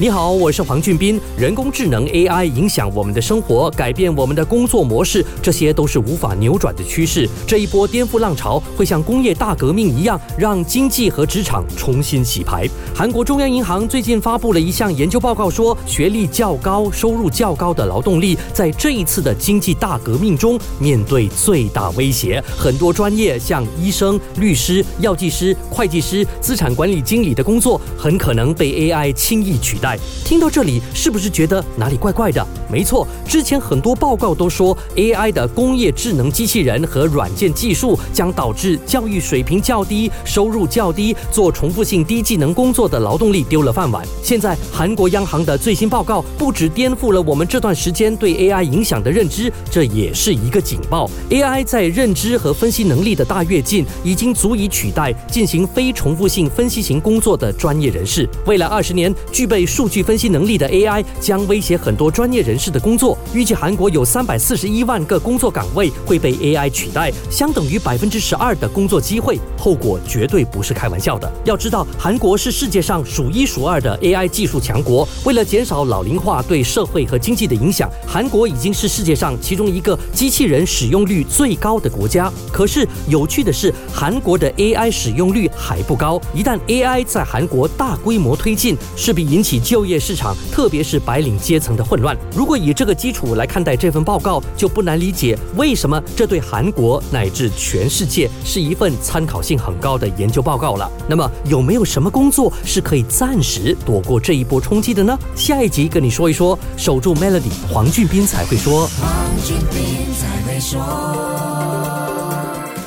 你好，我是黄俊斌。人工智能 AI 影响我们的生活，改变我们的工作模式，这些都是无法扭转的趋势。这一波颠覆浪潮会像工业大革命一样，让经济和职场重新洗牌。韩国中央银行最近发布了一项研究报告，说学历较高、收入较高的劳动力在这一次的经济大革命中面对最大威胁。很多专业，像医生、律师、药剂师、会计师、资产管理经理的工作，很可能被 AI 轻易取代。听到这里，是不是觉得哪里怪怪的？没错，之前很多报告都说，AI 的工业智能机器人和软件技术将导致教育水平较低、收入较低、做重复性低技能工作的劳动力丢了饭碗。现在，韩国央行的最新报告不止颠覆了我们这段时间对 AI 影响的认知，这也是一个警报。AI 在认知和分析能力的大跃进，已经足以取代进行非重复性分析型工作的专业人士。未来二十年，具备数据分析能力的 AI 将威胁很多专业人士的工作。预计韩国有三百四十一万个工作岗位会被 AI 取代，相等于百分之十二的工作机会。后果绝对不是开玩笑的。要知道，韩国是世界上数一数二的 AI 技术强国。为了减少老龄化对社会和经济的影响，韩国已经是世界上其中一个机器人使用率最高的国家。可是有趣的是，韩国的 AI 使用率还不高。一旦 AI 在韩国大规模推进，势必引起。就业市场，特别是白领阶层的混乱。如果以这个基础来看待这份报告，就不难理解为什么这对韩国乃至全世界是一份参考性很高的研究报告了。那么，有没有什么工作是可以暂时躲过这一波冲击的呢？下一集跟你说一说。守住 Melody，黄俊斌才会说。黄俊斌才会说。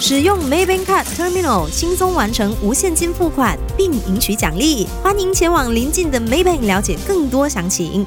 使用 Maybank Card Terminal 轻松完成无现金付款，并赢取奖励。欢迎前往邻近的 Maybank 了解更多详情。